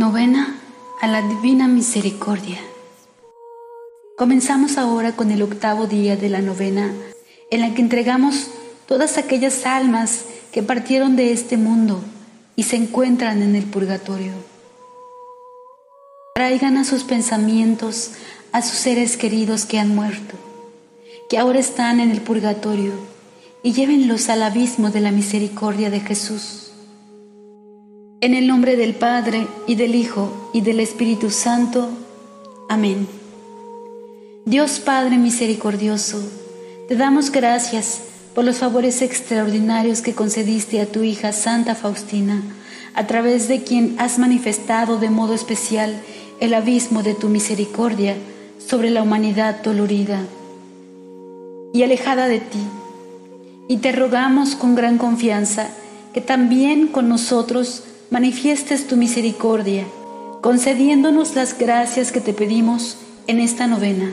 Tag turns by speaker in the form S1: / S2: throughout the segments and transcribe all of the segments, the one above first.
S1: Novena a la Divina Misericordia. Comenzamos ahora con el octavo día de la novena, en la que entregamos todas aquellas almas que partieron de este mundo y se encuentran en el purgatorio. Traigan a sus pensamientos a sus seres queridos que han muerto, que ahora están en el purgatorio, y llévenlos al abismo de la misericordia de Jesús en el nombre del Padre, y del Hijo, y del Espíritu Santo. Amén. Dios Padre misericordioso, te damos gracias por los favores extraordinarios que concediste a tu hija Santa Faustina, a través de quien has manifestado de modo especial el abismo de tu misericordia sobre la humanidad dolorida y alejada de ti. Y te rogamos con gran confianza que también con nosotros manifiestes tu misericordia, concediéndonos las gracias que te pedimos en esta novena,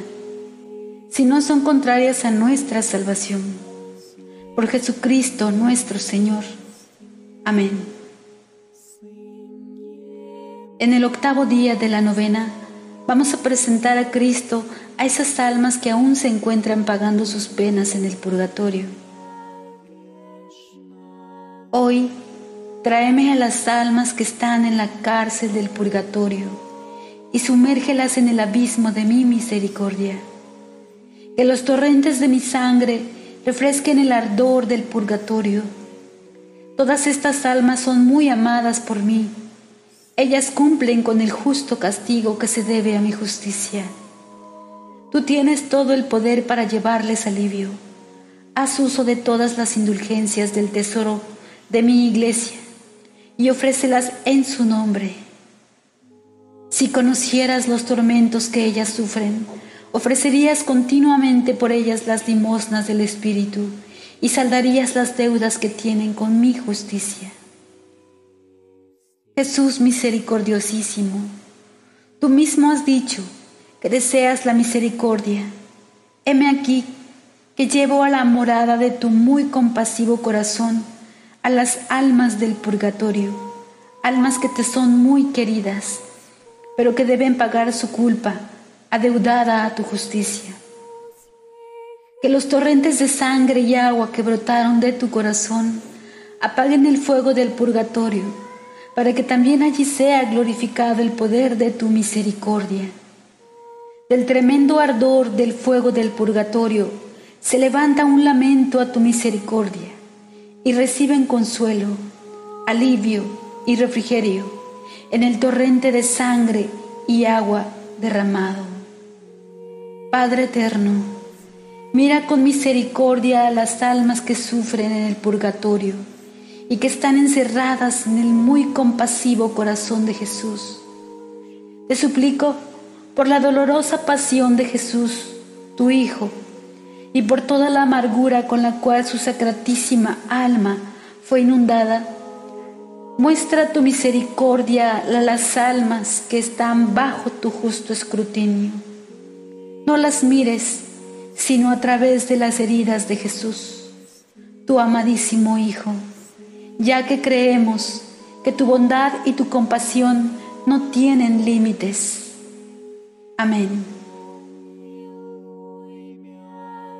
S1: si no son contrarias a nuestra salvación. Por Jesucristo nuestro Señor. Amén. En el octavo día de la novena, vamos a presentar a Cristo a esas almas que aún se encuentran pagando sus penas en el purgatorio. Hoy Tráeme a las almas que están en la cárcel del purgatorio y sumérgelas en el abismo de mi misericordia. Que los torrentes de mi sangre refresquen el ardor del purgatorio. Todas estas almas son muy amadas por mí. Ellas cumplen con el justo castigo que se debe a mi justicia. Tú tienes todo el poder para llevarles alivio. Haz uso de todas las indulgencias del tesoro de mi iglesia y ofrécelas en su nombre. Si conocieras los tormentos que ellas sufren, ofrecerías continuamente por ellas las limosnas del Espíritu y saldarías las deudas que tienen con mi justicia. Jesús misericordiosísimo, tú mismo has dicho que deseas la misericordia. Heme aquí que llevo a la morada de tu muy compasivo corazón a las almas del purgatorio, almas que te son muy queridas, pero que deben pagar su culpa, adeudada a tu justicia. Que los torrentes de sangre y agua que brotaron de tu corazón apaguen el fuego del purgatorio, para que también allí sea glorificado el poder de tu misericordia. Del tremendo ardor del fuego del purgatorio se levanta un lamento a tu misericordia y reciben consuelo, alivio y refrigerio en el torrente de sangre y agua derramado. Padre eterno, mira con misericordia a las almas que sufren en el purgatorio y que están encerradas en el muy compasivo corazón de Jesús. Te suplico por la dolorosa pasión de Jesús, tu Hijo, y por toda la amargura con la cual su sacratísima alma fue inundada, muestra tu misericordia a las almas que están bajo tu justo escrutinio. No las mires, sino a través de las heridas de Jesús, tu amadísimo Hijo, ya que creemos que tu bondad y tu compasión no tienen límites. Amén.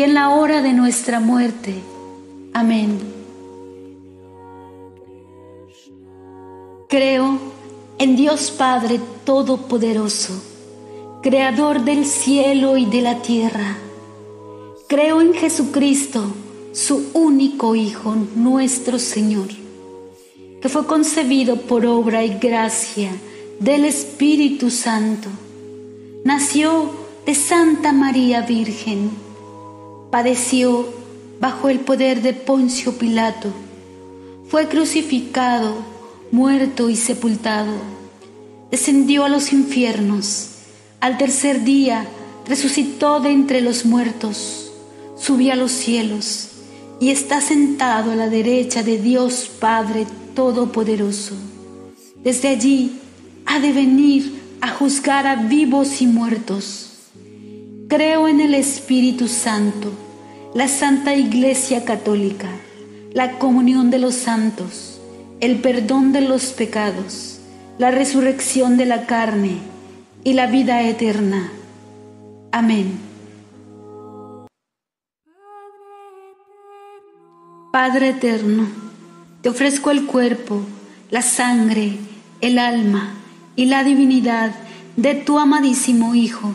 S1: en la hora de nuestra muerte. Amén. Creo en Dios Padre Todopoderoso, Creador del cielo y de la tierra. Creo en Jesucristo, su único Hijo, nuestro Señor, que fue concebido por obra y gracia del Espíritu Santo. Nació de Santa María Virgen. Padeció bajo el poder de Poncio Pilato. Fue crucificado, muerto y sepultado. Descendió a los infiernos al tercer día resucitó de entre los muertos, subió a los cielos y está sentado a la derecha de Dios Padre Todopoderoso. Desde allí ha de venir a juzgar a vivos y muertos. Creo en el Espíritu Santo, la Santa Iglesia Católica, la comunión de los santos, el perdón de los pecados, la resurrección de la carne y la vida eterna. Amén. Padre eterno, te ofrezco el cuerpo, la sangre, el alma y la divinidad de tu amadísimo Hijo,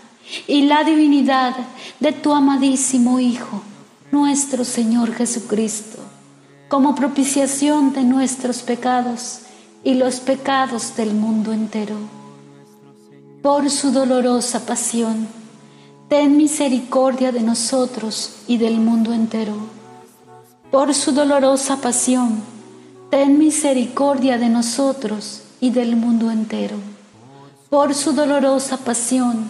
S1: y la divinidad de tu amadísimo Hijo, nuestro Señor Jesucristo, como propiciación de nuestros pecados y los pecados del mundo entero. Por su dolorosa pasión, ten misericordia de nosotros y del mundo entero. Por su dolorosa pasión, ten misericordia de nosotros y del mundo entero. Por su dolorosa pasión,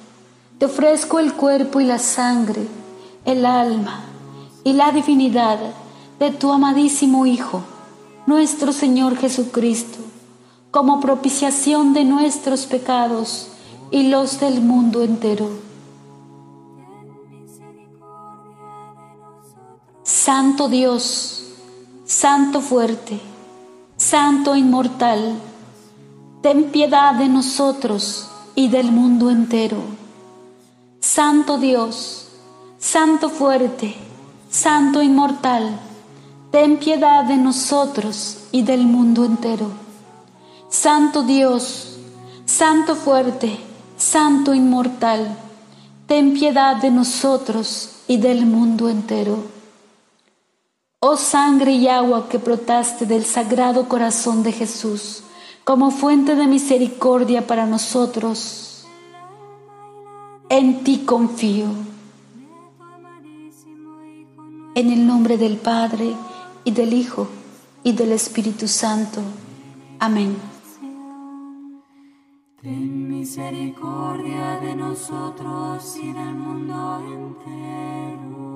S1: te ofrezco el cuerpo y la sangre, el alma y la divinidad de tu amadísimo Hijo, nuestro Señor Jesucristo, como propiciación de nuestros pecados y los del mundo entero. Santo Dios, Santo fuerte, Santo inmortal, ten piedad de nosotros y del mundo entero. Santo Dios, Santo fuerte, Santo inmortal, ten piedad de nosotros y del mundo entero. Santo Dios, Santo fuerte, Santo inmortal, ten piedad de nosotros y del mundo entero. Oh sangre y agua que brotaste del sagrado corazón de Jesús, como fuente de misericordia para nosotros. En ti confío. En el nombre del Padre y del Hijo y del Espíritu Santo. Amén.
S2: Ten misericordia de nosotros y del mundo entero.